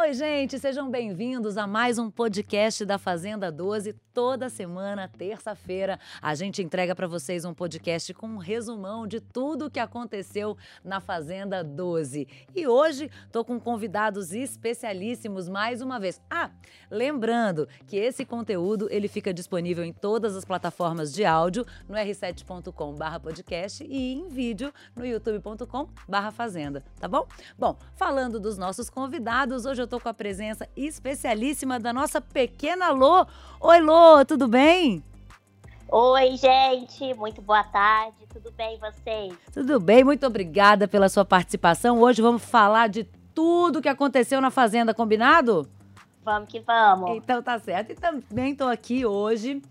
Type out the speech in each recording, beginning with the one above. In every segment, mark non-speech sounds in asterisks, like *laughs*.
Oi, gente, sejam bem-vindos a mais um podcast da Fazenda 12. Toda semana, terça-feira, a gente entrega para vocês um podcast com um resumão de tudo o que aconteceu na Fazenda 12. E hoje tô com convidados especialíssimos mais uma vez. Ah, lembrando que esse conteúdo ele fica disponível em todas as plataformas de áudio, no r7.com/podcast e em vídeo no youtube.com/fazenda, tá bom? Bom, falando dos nossos convidados, hoje eu tô com a presença especialíssima da nossa pequena Lô. Oi, Lô, tudo bem? Oi, gente, muito boa tarde, tudo bem vocês? Tudo bem, muito obrigada pela sua participação. Hoje vamos falar de tudo que aconteceu na Fazenda, combinado? Vamos que vamos. Então tá certo. E também tô aqui hoje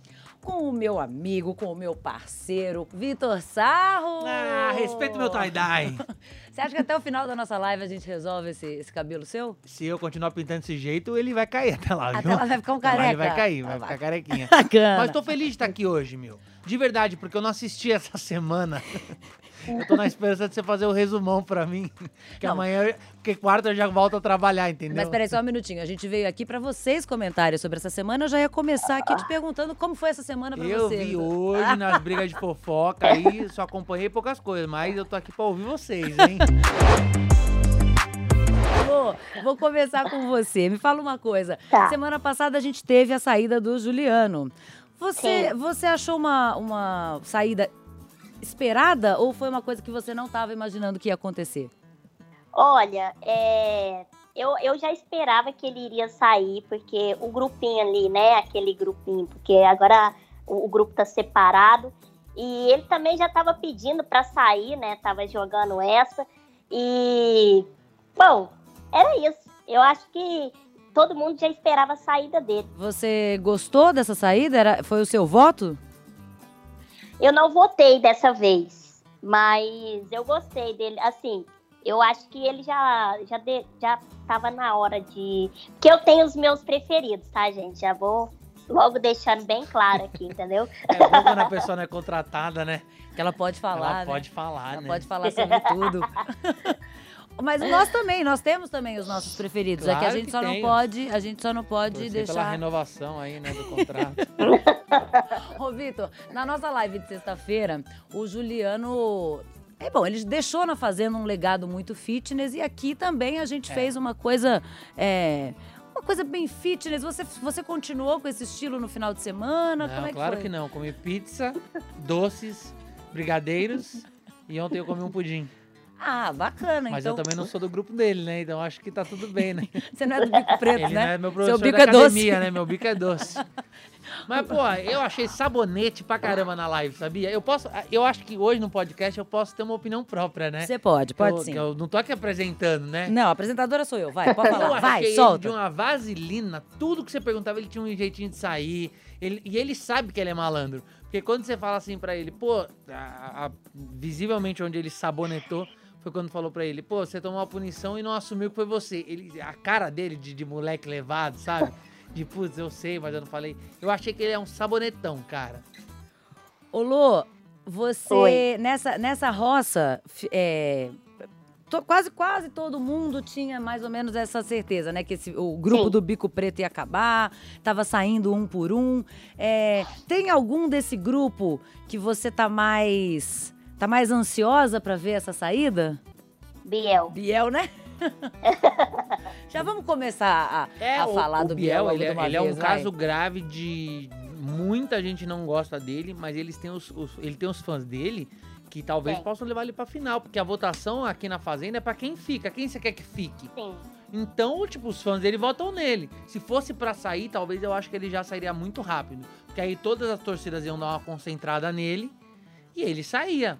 com o meu amigo, com o meu parceiro, Vitor Sarro. Ah, respeito meu tie-dye. *laughs* Você acha que até o final da nossa live a gente resolve esse, esse cabelo seu? Se eu continuar pintando desse jeito, ele vai cair até lá, Até viu? lá vai ficar um careca. Ele vai cair, vai ficar carequinha. *laughs* Bacana. Mas tô feliz de estar aqui hoje, meu. De verdade, porque eu não assisti essa semana. *laughs* Eu tô na esperança de você fazer o resumão pra mim. Que Não. amanhã, porque quarta eu já volto a trabalhar, entendeu? Mas peraí, só um minutinho. A gente veio aqui pra vocês comentarem sobre essa semana. Eu já ia começar aqui te perguntando como foi essa semana pra Eu você. vi Vitor. hoje nas *laughs* brigas de fofoca aí, só acompanhei poucas coisas, mas eu tô aqui pra ouvir vocês, hein? Lô, vou começar com você. Me fala uma coisa. Tá. Semana passada a gente teve a saída do Juliano. Você, Sim. você achou uma, uma saída esperada ou foi uma coisa que você não estava imaginando que ia acontecer? Olha, é, eu, eu já esperava que ele iria sair, porque o grupinho ali, né, aquele grupinho, porque agora o, o grupo tá separado, e ele também já tava pedindo pra sair, né, tava jogando essa, e, bom, era isso. Eu acho que todo mundo já esperava a saída dele. Você gostou dessa saída? Era, foi o seu voto? Eu não votei dessa vez, mas eu gostei dele. Assim, eu acho que ele já já de- já tava na hora de que eu tenho os meus preferidos, tá, gente? Já vou logo deixando bem claro aqui, *laughs* entendeu? É bom quando a pessoa não é contratada, né? Que ela pode falar, Ela né? pode falar, Ela né? pode falar sobre tudo. *laughs* Mas nós também, nós temos também os nossos preferidos. é que a Claro gente que só não tem. pode, a gente só não pode Torcer pela deixar. renovação aí, né, do contrato. *laughs* Ô, Vitor, na nossa live de sexta-feira, o Juliano. É bom, ele deixou na Fazenda um legado muito fitness e aqui também a gente É. fez uma coisa. é, uma coisa bem fitness. Você, você continuou com esse estilo no final de semana? Não, Como é que claro foi? que não. Comi pizza, doces, brigadeiros e ontem eu comi um pudim. Ah, bacana. Mas então, eu também não sou do grupo dele, né? Então acho que tá tudo bem, né? *laughs* Você não é do bico preto, Ele né? não é meu professor bico da é doce. academia, né? Meu bico é doce. *laughs* Mas, pô, eu achei sabonete pra caramba na live, sabia? Eu posso. Eu acho que hoje no podcast eu posso ter uma opinião própria, né? Você pode, pode eu, sim. eu não tô aqui apresentando, né? Não, apresentadora sou eu. Vai, pode *laughs* Eu falar. achei Vai, ele solta. de uma vaselina, tudo que você perguntava, ele tinha um jeitinho de sair. Ele- e ele sabe que ele é malandro. Porque quando você fala assim pra ele, pô, a- a- visivelmente onde ele sabonetou, foi quando falou pra ele, pô, você tomou uma punição e não assumiu que foi você. Ele, a cara dele de, de moleque levado, sabe? *laughs* De, putz, eu sei, mas eu não falei. Eu achei que ele é um sabonetão, cara. Ô, Lô, você, Oi. nessa, nessa roça, é, to- quase, quase todo mundo tinha mais ou menos essa certeza, né? Que esse- o grupo Sim. do Bico Preto ia acabar, tava saindo um por um. É, tem algum desse grupo que você tá mais, tá mais ansiosa pra ver essa saída? Biel. Biel, né? *laughs* Já vamos começar a, a o- falar o do Biel, logo ele, é- ele é um vez, vai. caso grave de muita gente não gosta dele, mas eles têm os, os- ele tem os fãs dele que talvez Tem. possam levar ele pra final, porque a votação aqui na fazenda é pra quem fica, quem você quer que fique. Sim. Então, tipo, os fãs dele votam nele. Se fosse pra sair, talvez eu acho que ele já sairia muito rápido, porque aí todas as torcidas iam dar uma concentrada nele e ele saía.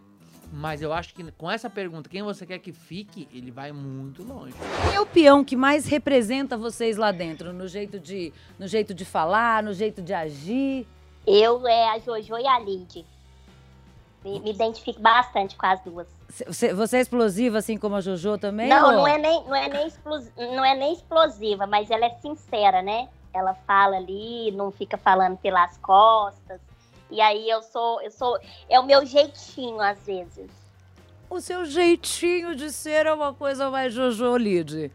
Mas eu acho que com essa pergunta, quem você quer que fique, ele vai muito longe. Quem é o peão que mais representa vocês lá dentro? No jeito de, no jeito de falar, no jeito de agir? Eu é a Jojo e a Lid. Me, me identifico bastante com as duas. Você, você é explosiva, assim como a Jojo também? Não, ou- não é nem, não é nem explos- não é nem explosiva, mas ela é sincera, né? Ela fala ali, não fica falando pelas costas. E aí eu sou, eu sou, é o meu jeitinho às vezes. O seu jeitinho de ser é uma coisa mais Jojo Lid.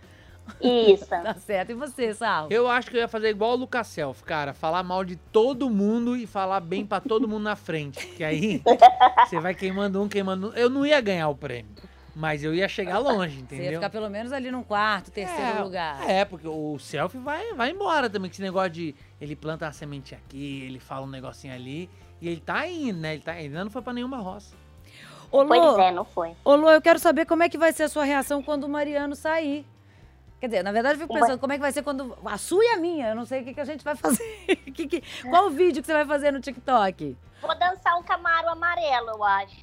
Isso. *laughs* Tá certo. E você, Sal? Eu acho que eu ia fazer igual o Lucas Self, cara. Falar mal de todo mundo e falar bem pra todo mundo na frente. Que aí *laughs* você vai queimando um, queimando um. Eu não ia ganhar o prêmio. Mas eu ia chegar longe, Você ia entendeu? ficar pelo menos ali num quarto, terceiro é, lugar. É, porque o selfie vai, vai embora também. Que esse negócio de ele planta uma semente aqui, ele fala um negocinho ali. E ele tá indo, né? Ele, tá, ele ainda não foi pra nenhuma roça. Ô, Pois Lô, é, não foi. ô, Lô, eu quero saber como é que vai ser a sua reação quando o Mariano sair. Quer dizer, na verdade, eu fico pensando como é que vai ser quando. A sua e a minha. Eu não sei o que, que a gente vai fazer. *laughs* Que que- qual o vídeo que você vai fazer no TikTok? Vou dançar um camaro amarelo, eu acho.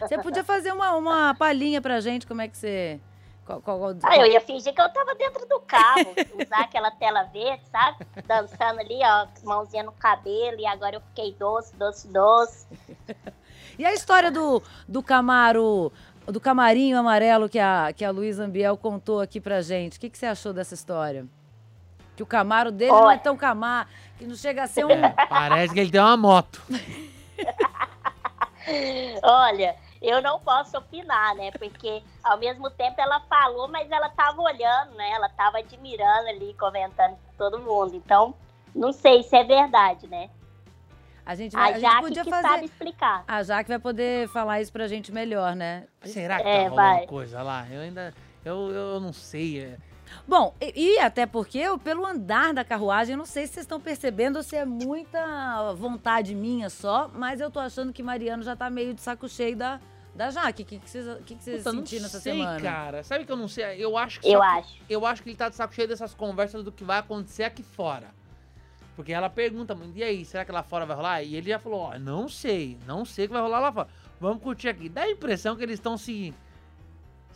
Você podia fazer uma, uma palhinha pra gente, como é que você. Qual, qual- qual- Ah, eu ia fingir que eu tava dentro do carro, usar aquela tela verde, sabe? Dançando ali, ó, mãozinha no cabelo, e agora eu fiquei doce, doce, doce. *laughs* E a história do, do Camaro, do camarinho amarelo que a, que a Luísa Ambiel contou aqui pra gente. O que, que você achou dessa história? Que o Camaro dele não é Olha. tão Camaro, que não chega a ser um. É, parece que ele tem uma moto. *laughs* Olha, eu não posso opinar, né? Porque ao mesmo tempo ela falou, mas ela tava olhando, né? Ela tava admirando ali, comentando com todo mundo. Então, não sei se é verdade, né? A gente, vai, A a gente Jaque podia que fazer. sabe explicar. A Jaque vai poder falar isso pra gente melhor, né? Será que É, tá rolando vai. coisa lá? Eu ainda. Eu, eu não sei. Bom, e, e até porque, eu, pelo andar da carruagem, eu não sei se vocês estão percebendo ou se é muita vontade minha só, mas eu tô achando que Mariano já tá meio de saco cheio da, da Jaque. O que, que vocês, que que vocês Puta, não sentiram essa sei, semana? cara. Sabe que eu não sei? Eu acho que Eu só acho. eu acho que ele tá de saco cheio dessas conversas do que vai acontecer aqui fora. Porque ela pergunta, e aí, será que lá fora vai rolar? E ele já falou, ó, não sei, não sei o que vai rolar lá fora. Vamos curtir aqui. Dá a impressão que eles estão se,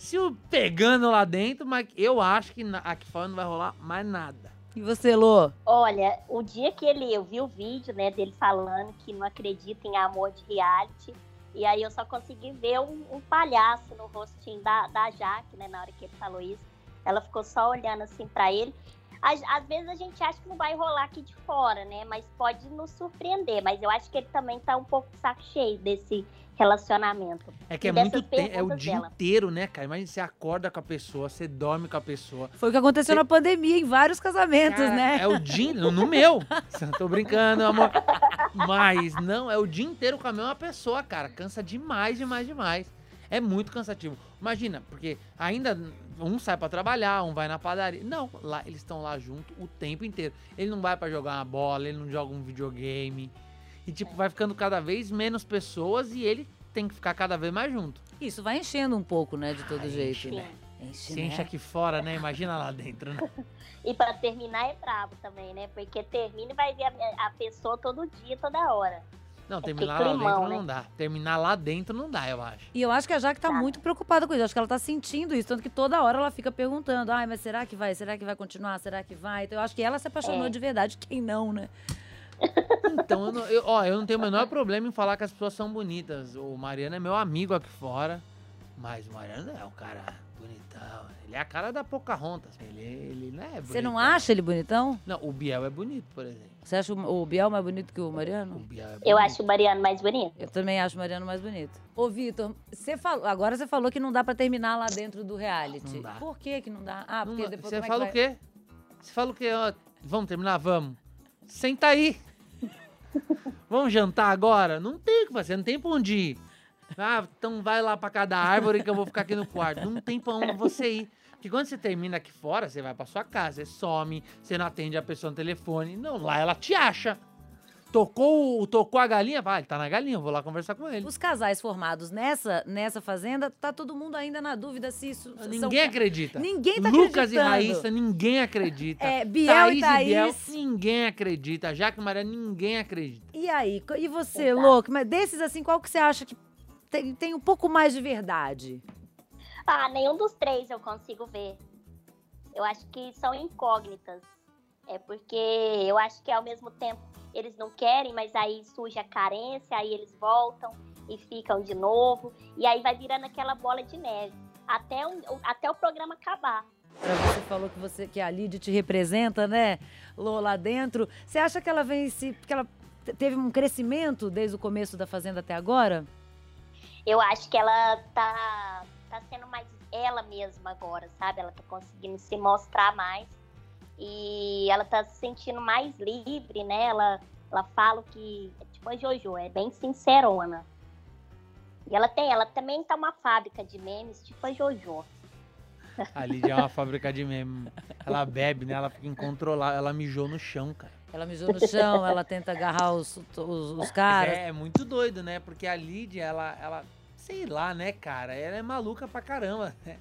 se pegando lá dentro, mas eu acho que aqui fora não vai rolar mais nada. E você, Lô? Olha, o dia que ele, eu vi o vídeo, né, dele falando que não acredita em amor de reality, e aí eu só consegui ver um, um palhaço no rostinho da, da Jaque, né, na hora que ele falou isso. Ela ficou só olhando assim pra ele. Às, às vezes a gente acha que não vai rolar aqui de fora, né, mas pode nos surpreender. Mas eu acho que ele também tá um pouco de saco cheio desse relacionamento. É que é E muito tempo, é o dia dela. inteiro, né, cara? Imagina, você acorda com a pessoa, você dorme com a pessoa. Foi o que aconteceu Cê- na pandemia em vários casamentos, Cara, né? É o dia, no meu. Tô brincando, amor. Mas não, é o dia inteiro com a mesma pessoa, cara. Cansa demais, demais, demais. É muito cansativo. Imagina, porque ainda um sai pra trabalhar, um vai na padaria. Não, lá eles estão lá junto o tempo inteiro. Ele não vai pra jogar uma bola, ele não joga um videogame. E tipo, vai ficando cada vez menos pessoas e ele tem que ficar cada vez mais junto. Isso vai enchendo um pouco, né, de todo Ah, jeito. enche, né? né? Enche, Se né? enche aqui fora, né? Imagina lá dentro, né? *laughs* E pra terminar é brabo também, né? Porque termina e vai ver a, a pessoa todo dia, toda hora. Não, que terminar lá climão, dentro não né? dá. Terminar lá dentro não dá, eu acho. E eu acho que a Jaque tá Tá. muito preocupada com isso. Acho que ela tá sentindo isso. Tanto que toda hora ela fica perguntando: ai, mas será que vai? Será que vai continuar? Será que vai? Então eu acho que ela se apaixonou É. de verdade. Quem não, né? Então, eu não, eu- ó, eu não tenho o menor problema em falar que as pessoas são bonitas. O Mariano é meu amigo aqui fora, mas o Mariano é um cara bonitão. Ele é a cara da Pocahontas. Ele, ele não é bonito. Você não acha ele bonitão? Não, o Biel é bonito, por exemplo. Você acha o o Biel mais bonito que o O Mariano? Biel é bonito. Eu acho o Mariano mais bonito. Eu também acho o Mariano mais bonito. Ô, Vitor, você falou, agora você falou que não dá pra terminar lá dentro do reality. Não dá. Por que que não dá? Ah, Não porque dá. depois Você como é que fala vai- o quê? Você fala o quê? Ó, vamos terminar? Vamos. Senta aí. Vamos jantar agora? Não tem o que fazer, não tem pra onde ir. Ah, então vai lá pra cada árvore que eu vou ficar aqui no quarto. Não tem pra onde você ir. Porque quando você termina aqui fora, você vai pra sua casa, você some, você não atende a pessoa no telefone. Não, lá ela te acha. Tocou, o- tocou a galinha, vai, ele tá na galinha, eu vou lá conversar com ele. Os casais formados nessa, nessa fazenda, tá todo mundo ainda na dúvida se isso. são- Ninguém acredita. Ninguém tá Lucas e. Raíssa, ninguém acredita. *laughs* É, Biel e Thaís Biel, Thaís. ninguém acredita. Jaque e Maria, ninguém acredita. E aí, e você, Exato. louco? Mas desses assim, qual que você acha que tem, tem um pouco mais de verdade? Ah, nenhum dos três eu consigo ver. Eu acho que são incógnitas. É porque eu acho que ao mesmo tempo eles não querem, mas aí surge a carência, aí eles voltam e ficam de novo. E aí vai virando aquela bola de neve. Até até o programa acabar. Você falou que você que a Lid te representa, né, Lô, lá dentro. Você acha que ela vem se que ela te- teve um crescimento desde o começo da fazenda até agora? Eu acho que ela tá, tá sendo mais ela mesma agora, sabe? Ela tá conseguindo se mostrar mais e ela tá se sentindo mais livre, né? Ela, ela fala que, tipo a Jojo, é bem sincerona. E ela tem, ela também tá uma fábrica de memes, tipo a Jojo. A Lídia é uma fábrica de meme. Ela bebe, né? Ela fica incontrolável. Ela mijou no chão, cara. Ela mijou no chão, ela tenta agarrar os, os, os caras. É, é muito doido, né? Porque a Lídia, ela, ela, sei lá, né, cara? Ela é maluca pra caramba. né?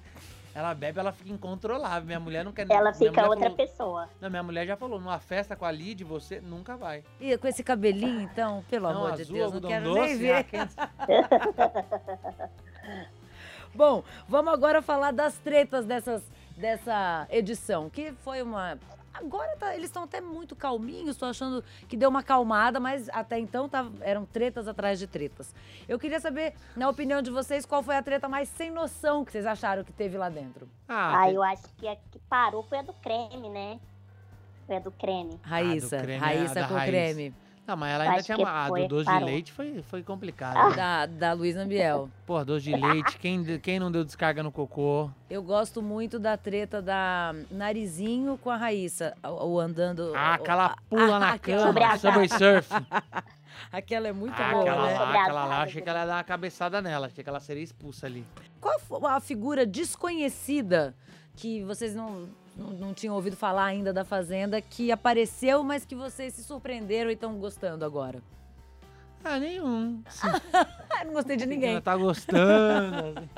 Ela bebe, ela fica incontrolável. Minha mulher não quer Ela fica outra falou- pessoa. Não, minha mulher já falou, numa festa com a Lídia, você nunca vai. E com esse cabelinho, então, pelo não, amor de azul, Deus, não quero doce, nem ver. ah, quem- *laughs* Bom, vamos agora falar das tretas dessas, dessa edição, que foi uma. Agora tá- eles estão até muito calminhos, tô achando que deu uma calmada, mas até então tava- eram tretas atrás de tretas. Eu queria saber, na opinião de vocês, qual foi a treta mais sem noção que vocês acharam que teve lá dentro? Ah, Ah, eu acho que a que parou foi a do creme, né? Foi a do creme. Raíssa, creme, Raíssa a da com Raiz. creme. Não, mas ela ainda Acho tinha. A do foi, doce parou. de leite foi, foi complicado. né? Da, da Luísa Ambiel. Porra, doce de leite, quem, quem não deu descarga no cocô? Eu gosto muito da treta da Narizinho com a Raíssa, o, andando. Ah, aquela pula ah, *laughs* na Sobre cama, a Subway Surf. *laughs* Aquela é muito Ah, boa, aquela né? lá, Sobre aquela lá, achei que ela ia dar uma cabeçada nela, achei que ela seria expulsa ali. Qual foi a figura desconhecida que vocês não, não, não tinham ouvido falar ainda da Fazenda, que apareceu, mas que vocês se surpreenderam e estão gostando agora? Ah, nenhum. *laughs* Ah, não gostei de ninguém. Ela tá gostando. assim.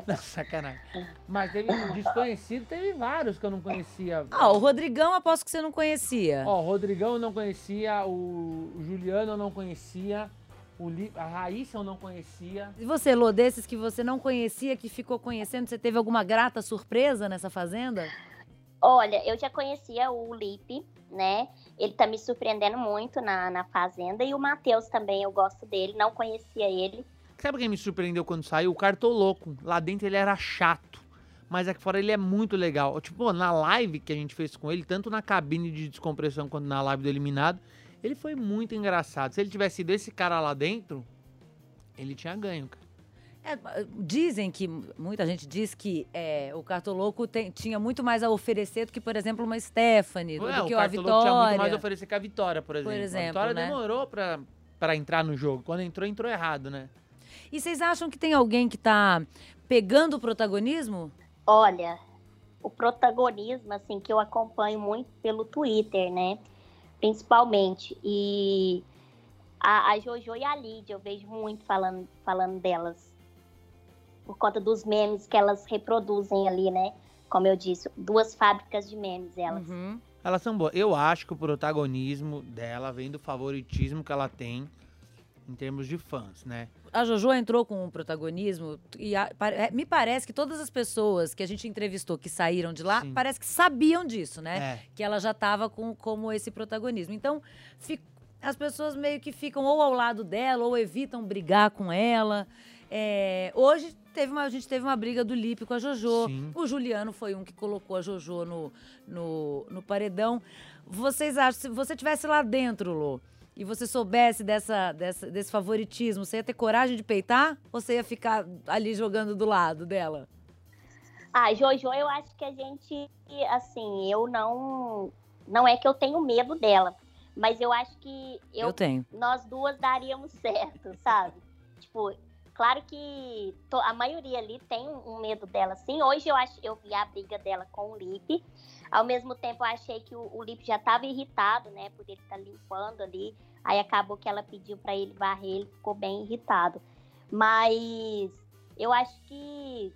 *laughs* Não, sacanagem. Mas teve desconhecido, teve vários que eu não conhecia. Ah, o Rodrigão, aposto que você não conhecia. Ó, o Rodrigão eu não conhecia, o Juliano eu não conhecia, o Li... a Raíssa eu não conhecia. E você, Lô, desses que você não conhecia, que ficou conhecendo, você teve alguma grata surpresa nessa Fazenda? Olha, eu já conhecia o Lipe, né? Ele tá me surpreendendo muito na, na Fazenda. E o Matheus também, eu gosto dele. Não conhecia ele. Sabe quem me surpreendeu quando saiu? O Cartoloco. Lá dentro ele era chato. Mas aqui fora ele é muito legal. Tipo, na live que a gente fez com ele, tanto na cabine de descompressão quanto na live do Eliminado, ele foi muito engraçado. Se ele tivesse sido esse cara lá dentro, ele tinha ganho, cara. É, dizem que, muita gente diz que é, o Cartoloco tem- tinha muito mais a oferecer do que, por exemplo, uma Stephanie, do, Ué, do o que a Cartoloco tinha muito mais a Vitória. oferecer que a Vitória, por exemplo. exemplo, a Vitória né? demorou pra, pra entrar no jogo. Quando entrou, entrou errado, né? E vocês acham que tem alguém que tá pegando o protagonismo? Olha, o protagonismo, assim, que eu acompanho muito pelo Twitter, né? Principalmente. E a, a Jojo e a Lídia, eu vejo muito falando, falando delas. Por conta dos memes que elas reproduzem ali, né? Como eu disse, duas fábricas de memes, elas. Uhum. Elas são boas. Eu acho que o protagonismo dela vem do favoritismo que ela tem em termos de fãs, né? A Jojo entrou com um protagonismo e a- é, me parece que todas as pessoas que a gente entrevistou que saíram de lá, Sim. parece que sabiam disso, né? É. que ela já estava com como esse protagonismo. Então, fi- as pessoas meio que ficam ou ao lado dela ou evitam brigar com ela. É, hoje teve uma, a gente teve uma briga do Lipe com a Jojo. Sim. O Juliano foi um que colocou a Jojo no, no, no paredão. Vocês acham, se você tivesse lá dentro, Lô, e você soubesse dessa, dessa, desse favoritismo, você ia ter coragem de peitar? Ou você ia ficar ali jogando do lado dela? Ah, Jojo, eu acho que a gente, assim, eu não. Não é que eu tenho medo dela, mas eu acho que Eu, eu, tenho. nós duas daríamos certo, sabe? Tipo, claro que a maioria ali tem um medo dela, sim. Hoje eu acho, eu vi a briga dela com o Lipe. Ao mesmo tempo, eu achei que o, o já estava irritado, né? Por ele estar limpando ali. Aí acabou que ela pediu para ele varrer, ele ficou bem irritado. Mas eu acho que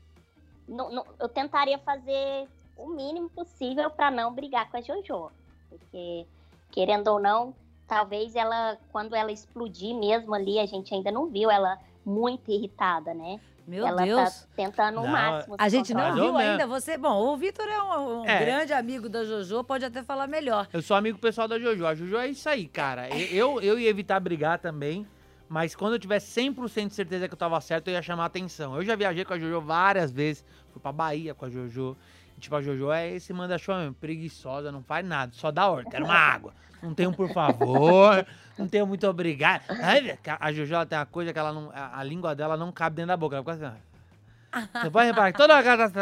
não- não- eu tentaria fazer o mínimo possível para não brigar com a Jojo. Porque, querendo ou não, talvez ela, quando ela explodir mesmo ali, a gente ainda não viu ela muito irritada, né? Meu ela Deus. tá tentando o Não, máximo. A gente não controlar. ou viu ainda. Você, bom, o Vitor é um, um É. grande amigo da Jojo, pode até falar melhor. Eu sou amigo pessoal da Jojo. A Jojo é isso aí, cara. E- Eu, eu ia evitar brigar também, mas quando eu tivesse 100% de certeza que eu tava certo, eu ia chamar atenção. Eu já viajei com a Jojo várias vezes. Fui pra Bahia com a Jojo. Tipo, a Jojo é esse manda-chuva mesmo, preguiçosa, não faz nada, só dá ordem. Quero uma água. Não tem um por favor, *laughs* não tenho muito obrigado. Ai, a Jojo ela tem uma coisa que ela não, a, a língua dela não cabe dentro da boca. Ela fica assim. Você pode reparar que toda casa.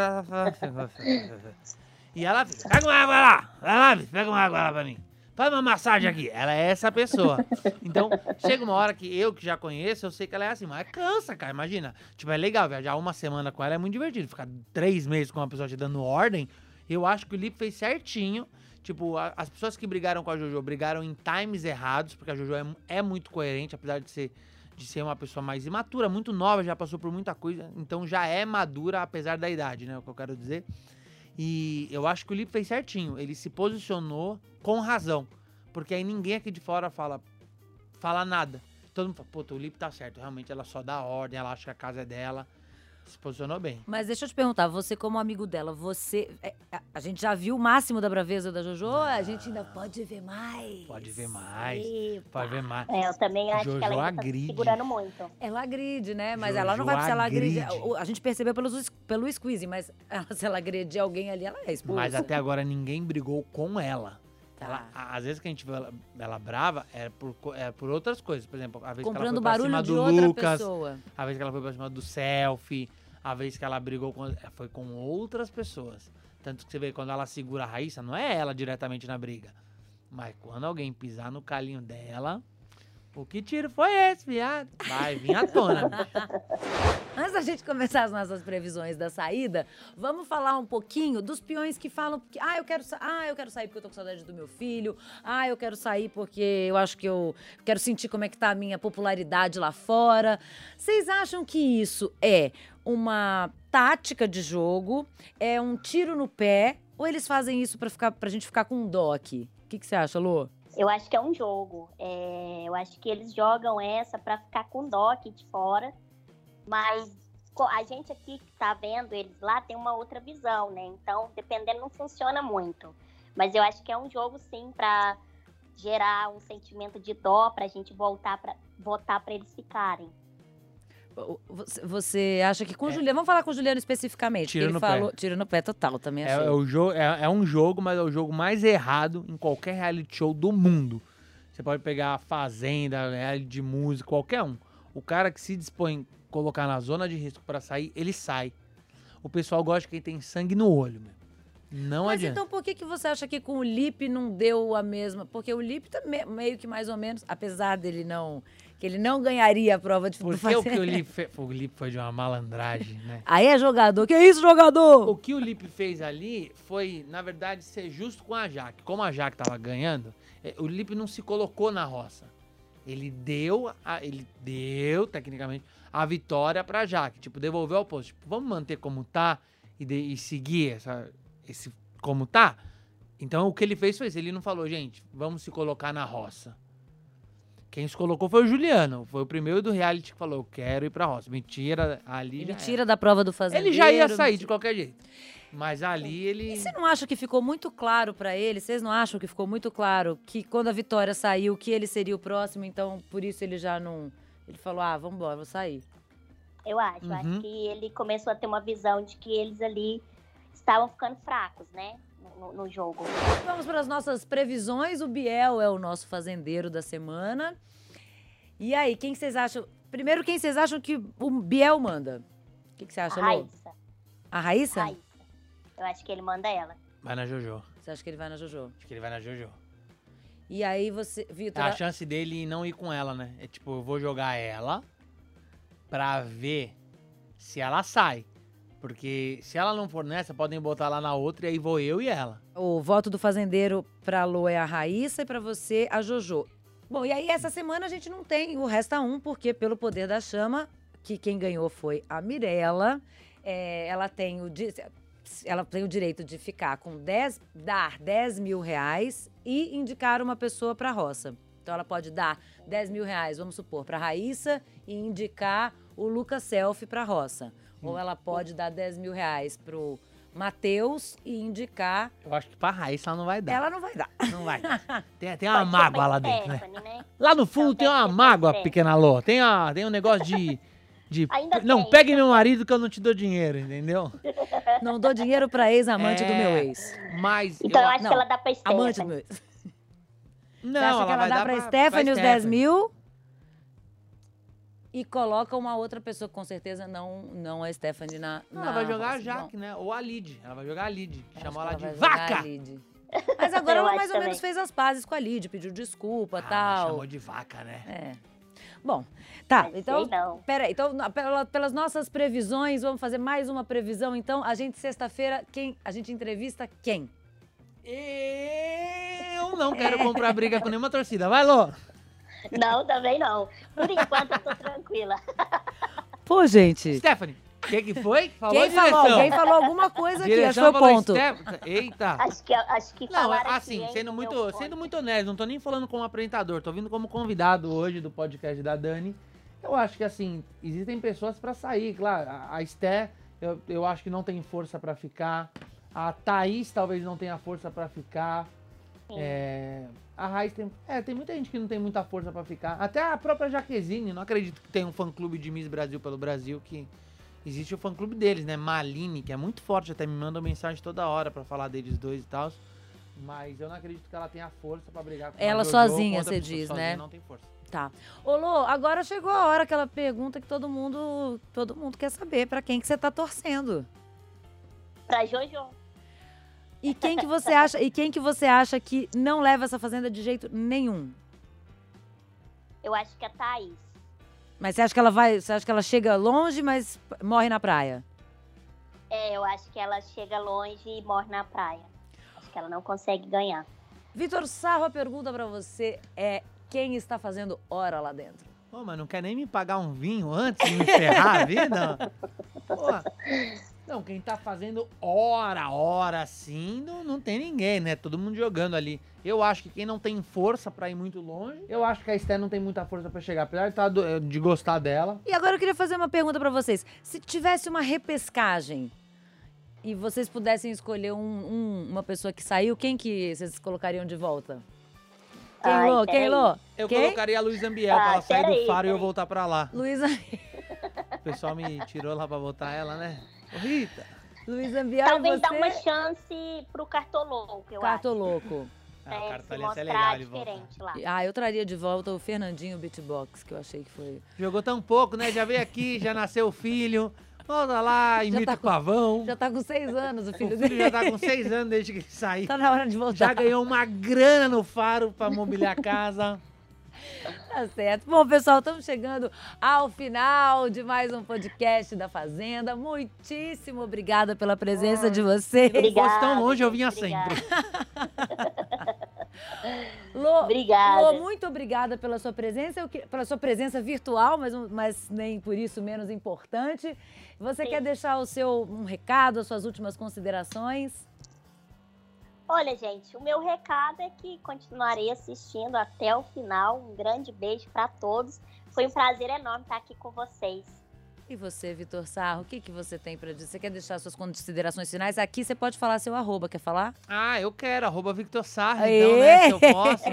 E ela pega uma água lá, vai lá, pega uma água lá pra mim. Faz uma massagem aqui. Ela é essa pessoa. Então, chega uma hora que eu, que já conheço, eu sei que ela é assim, mas cansa, cara, imagina. Tipo, é legal, viajar uma semana com ela é muito divertido. Ficar três meses com uma pessoa te dando ordem, eu acho que o Lipe fez certinho. Tipo, a- as pessoas que brigaram com a Jojo brigaram em times errados, porque a Jojo é, é muito coerente, apesar de ser, de ser uma pessoa mais imatura, muito nova, já passou por muita coisa, então já é madura, apesar da idade, né? É o que eu quero dizer. E eu acho que o Lipe fez certinho. Ele se posicionou com razão. Porque aí ninguém aqui de fora fala, fala nada. Todo mundo fala, pô, o Lipe tá certo. Realmente ela só dá ordem, ela acha que a casa é dela. Se posicionou bem. Mas deixa eu te perguntar, você como amigo dela, você. é, a, gente já viu o máximo da braveza da Jojo? A gente ainda pode ver mais. Pode ver mais. Epa. Pode ver mais. É, eu também acho Jojo que ela ainda tá agride. se segurando muito. Ela agride, né? Mas Jojo ela não vai se ela agride. A gente percebeu pelo, pelo squeeze, mas *laughs* ela- se ela agredir alguém ali, ela é expulsa. Mas até agora ninguém brigou com ela. Tá. Ela- às vezes que a gente vê ela, ela brava é por, é por outras coisas. Por exemplo, a vez Comprando que ela foi pra cima do Lucas, pessoa. a vez que ela foi pra cima do selfie, a vez que ela brigou com. é, Foi com outras pessoas. Tanto que você vê quando ela segura a Raíssa, não é ela diretamente na briga. Mas quando alguém pisar no calinho dela, o que tiro foi esse, viado? Vai vir à tona. *laughs* Antes da gente começar as nossas previsões da saída, vamos falar um pouquinho dos peões que falam que ah, eu quero, ah, eu quero sair porque eu tô com saudade do meu filho. Ah, eu quero sair porque eu acho que eu quero sentir como é que tá a minha popularidade lá fora. Vocês acham que isso é uma tática de jogo, é um tiro no pé ou eles fazem isso pra ficar pra gente ficar com dó aqui? O que que você acha, Lô? Eu acho que é um jogo. É, eu acho que eles jogam essa pra ficar com dó aqui de fora. Mas a gente aqui que tá vendo eles lá tem uma outra visão, né? Então, dependendo, não funciona muito. Mas eu acho que é um jogo, sim, pra gerar um sentimento de dó, pra gente voltar pra, votar pra eles ficarem. Você- acha que com o Juliano. Vamos falar com o Juliano especificamente. Tiro ele no pé. falou. Tiro no pé total, também É, achei. é o jogo, é, é um jogo, mas é o jogo mais errado em qualquer reality show do mundo. Você pode pegar a Fazenda, reality de música, qualquer um. O cara que se dispõe a colocar na zona de risco pra sair, ele sai. O pessoal gosta de quem tem sangue no olho, meu. Não Mas adianta. então por que, que você acha que com o Lipe não deu a mesma? Porque o Lipe tá me- meio que mais ou menos, apesar dele não. Que ele não ganharia a prova de Porque *laughs* fazer- o que o Lipe fez. O Lipe *laughs* foi de uma malandragem, né? Aí é jogador. Que isso, jogador? O que o Lipe fez ali foi, na verdade, ser justo com a Jaque. Como a Jaque tava ganhando, eh, o Lipe não se colocou na roça. Ele deu, a- ele deu, tecnicamente, a vitória pra Jaque. Tipo, devolveu ao posto. Tipo, vamos manter como tá e, de- e seguir essa, esse como tá? Então, o que ele fez foi isso. Ele não falou, gente, vamos se colocar na roça. Quem se colocou foi o Juliano. Foi o primeiro do reality que falou, eu quero ir pra roça. Mentira, ali Ele tira da prova do fazendeiro. Ele já ia sair de qualquer jeito. Mas ali ele. E você não acha que ficou muito claro pra ele? Vocês não acham que ficou muito claro que quando a Vitória saiu, que ele seria o próximo, então por isso ele já não. Ele falou: ah, vambora, vou sair. Eu acho. Eu Uhum. acho que ele começou a ter uma visão de que eles ali estavam ficando fracos, né? No, no jogo. Vamos para as nossas previsões. O Biel é o nosso fazendeiro da semana. E aí, quem vocês acham? Primeiro, quem vocês acham que o Biel manda? O que, que você A acha, Lô? Raíssa. A Raíssa? Raíssa. Eu acho que ele manda ela. Vai na Jojo. Você acha que ele vai na Jojo? Acho que ele vai na Jojo. E aí você, Vitor, A chance dele não ir com ela, né? É tipo, eu vou jogar ela pra ver se ela sai. Porque se ela não for nessa, podem botar lá na outra e aí vou eu e ela. o voto do fazendeiro pra Lô é a Raíssa e pra você a Jojo. Bom, e aí essa semana a gente não tem o Resta Um, porque pelo poder da chama, que quem ganhou foi a Mirella. É, ela tem o ela tem o direito de ficar com 10, dar 10 mil reais e indicar uma pessoa para a roça. Então ela pode dar 10 mil reais, vamos supor, para Raíssa e indicar o Lucas Selfie para a roça. Ou ela pode dar 10 mil reais pro Matheus e indicar. Eu acho que pra Raíssa ela não vai dar. Ela não vai dar. Não vai dar. *laughs* Tem, tem uma mágoa pra lá dentro, né? Né? Lá no fundo Então, tem uma mágoa, pra pequena Lô. Tem, uma, tem um negócio de. de *laughs* não, tem. pegue meu marido que eu não te dou dinheiro, entendeu? *laughs* Não dou dinheiro para ex-amante do É, meu ex. Mas. Então eu eu- acho não, que ela dá pra Stephanie. Amante do meu ex. Não, Você acha que ela vai dá dar pra Stephanie os 10 Stephanie. mil? E coloca uma outra pessoa, com certeza não, não a Stephanie na. Não, na ela vai jogar a Jaque, né? Ou a Lid. Ela vai jogar a Lid. Chamou que ela de vaca! *laughs* Mas agora ela mais ou menos também. fez as pazes com a Lid, pediu desculpa e Ah, tal. chamou de vaca, né? É. Bom, tá. Mas Então, peraí. Então, pela- pelas nossas previsões, vamos fazer mais uma previsão. Então, a gente, sexta-feira, quem? A gente entrevista quem? Eu não quero comprar briga com nenhuma torcida. Vai, Lô! Não, também não. Por enquanto eu tô tranquila. Pô, gente. Stephanie, o que, que foi? Falou Quem direção. falou? Alguém falou alguma coisa aqui, acho que foi o ponto. Eita. Acho que, acho que Não, falaram assim, aqui, sendo muito, sendo muito honesto, não tô nem falando como apresentador, tô vindo como convidado hoje do podcast da Dani. Eu acho que, assim, existem pessoas pra sair, claro. A, Esté, eu, eu acho que não tem força pra ficar. A Thaís talvez não tenha força pra ficar. É, a Raiz tem. É, tem muita gente que não tem muita força pra ficar. Até a própria Jaquezine, não acredito que tem um fã-clube de Miss Brasil pelo Brasil que. Existe o fã-clube deles, né? Maline, que é muito forte, até me mandam mensagem toda hora pra falar deles dois e tal. Mas eu não acredito que ela tenha força pra brigar com Ela sozinha, você diz, Sozinha né? Não tem força. Tá. Ô, Lô, agora chegou a hora, aquela pergunta que todo mundo, todo mundo quer saber. Pra quem que você tá torcendo? Pra Jojo. E quem que você acha, e quem que você acha que não leva essa fazenda de jeito nenhum? Eu acho que é Thaís. Mas você acha que ela vai, você acha que ela chega longe, mas morre na praia? É, eu acho que ela chega longe e morre na praia. Acho que ela não consegue ganhar. Vitor Sarro, a pergunta pra você é quem está fazendo hora lá dentro? Pô, mas não quer nem me pagar um vinho antes de me ferrar a vida? *laughs* Pô, não, quem tá fazendo hora, hora assim, não, não tem ninguém, né? Todo mundo jogando ali. Eu acho que quem não tem força pra ir muito longe, eu acho que a Esté não tem muita força pra chegar. Apesar de, tá do- de gostar dela. E agora eu queria fazer uma pergunta pra vocês. Se tivesse uma repescagem e vocês pudessem escolher um- um- uma pessoa que saiu, quem que vocês colocariam de volta? Quem, Ai, Lô? Quem. Lô? Eu Quem? colocaria a Luísa Ambiel pra Ah, ela sair do faro e eu voltar pra lá. Luísa, O pessoal me tirou lá pra botar ela, né? Rita. Luísa Bial Talvez e dar uma você? chance pro Cartoloco, eu Cartoloco. Ah, o É, cara se tá ali, ia ser mostrar legal diferente lá. Ah, eu traria de volta o Fernandinho Beatbox, que eu achei que foi... Jogou tão pouco, né? Já veio aqui, já nasceu o filho. Volta lá, imita tá o com- pavão. Já tá com seis anos o O filho filho dele. já tá com seis anos desde que ele saiu. Tá na hora de voltar. Já ganhou uma grana no faro pra mobiliar a casa. *laughs* Tá certo. Bom, pessoal, estamos chegando ao final de mais um podcast da Fazenda. Muitíssimo obrigada pela presença de vocês. Se não fosse tão Obrigada, longe, eu vinha gente, sempre. *laughs* Lô, Obrigada. Lô, muito obrigada pela sua presença, eu pela sua presença virtual, mas, mas nem por isso menos importante. Você Sim. quer deixar o seu um recado, as suas últimas considerações? Olha, gente, o meu recado é que continuarei assistindo até o final. Um grande beijo para todos. Foi um prazer enorme estar aqui com vocês. E você, Vitor Sarro, o que, que você tem para dizer? Você quer deixar suas considerações finais? Aqui você pode falar seu arroba, quer falar? Ah, eu quero, arroba Victor Sarra, Aê! então, né? Se eu *laughs* posso.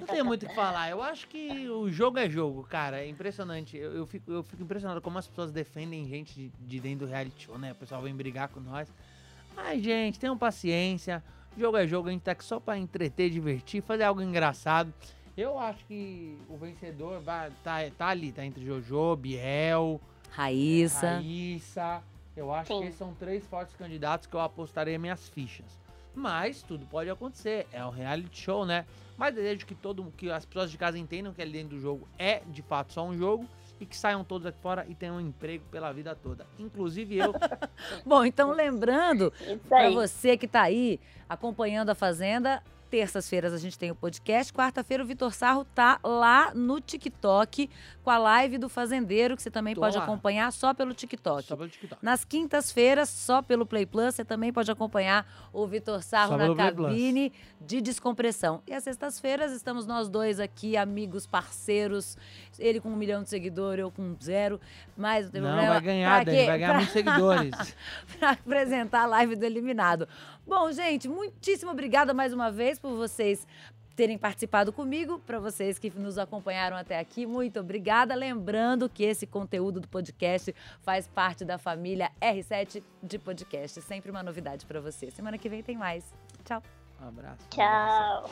Não tenho muito o que falar. Eu acho que o jogo é jogo, cara. É impressionante. Eu, eu fico, eu fico impressionado como as pessoas defendem gente de, de dentro do reality show, né? O pessoal vem brigar com nós. Ai, gente, tenham paciência. Jogo é jogo, a gente tá aqui só pra entreter, divertir, fazer algo engraçado. Eu acho que o vencedor vai, tá, tá ali, tá entre Jojo, Biel, Raíssa. Raíssa. Eu acho Sim. que esses são três fortes candidatos que eu apostaria minhas fichas. Mas tudo pode acontecer. É um reality show, né? Mas desejo que todo que as pessoas de casa entendam que ali dentro do jogo é de fato só um jogo e que saiam todos aqui fora e tenham um emprego pela vida toda. Inclusive eu. *laughs* Bom, então lembrando para você que tá aí acompanhando a Fazenda, terças-feiras a gente tem o podcast, quarta-feira o Vitor Sarro tá lá no TikTok com a live do Fazendeiro, que você também Tô pode lá. acompanhar só pelo TikTok. só pelo TikTok. Nas quintas-feiras, só pelo Play Plus, você também pode acompanhar o Vitor Sarro Só na cabine de descompressão. E às sextas-feiras estamos nós dois aqui, amigos, parceiros. Ele com um milhão de seguidores, eu com zero. Mas não tem Não, problema. vai ganhar, Pra Dani, vai ganhar *laughs* Pra- muitos seguidores. para apresentar a live do Eliminado. Bom, gente, muitíssimo obrigada mais uma vez por vocês terem participado comigo, para vocês que nos acompanharam até aqui, muito obrigada. Lembrando que esse conteúdo do podcast faz parte da família R7 de podcast. Sempre uma novidade para você. Semana que vem tem mais. Tchau. Um abraço. Tchau.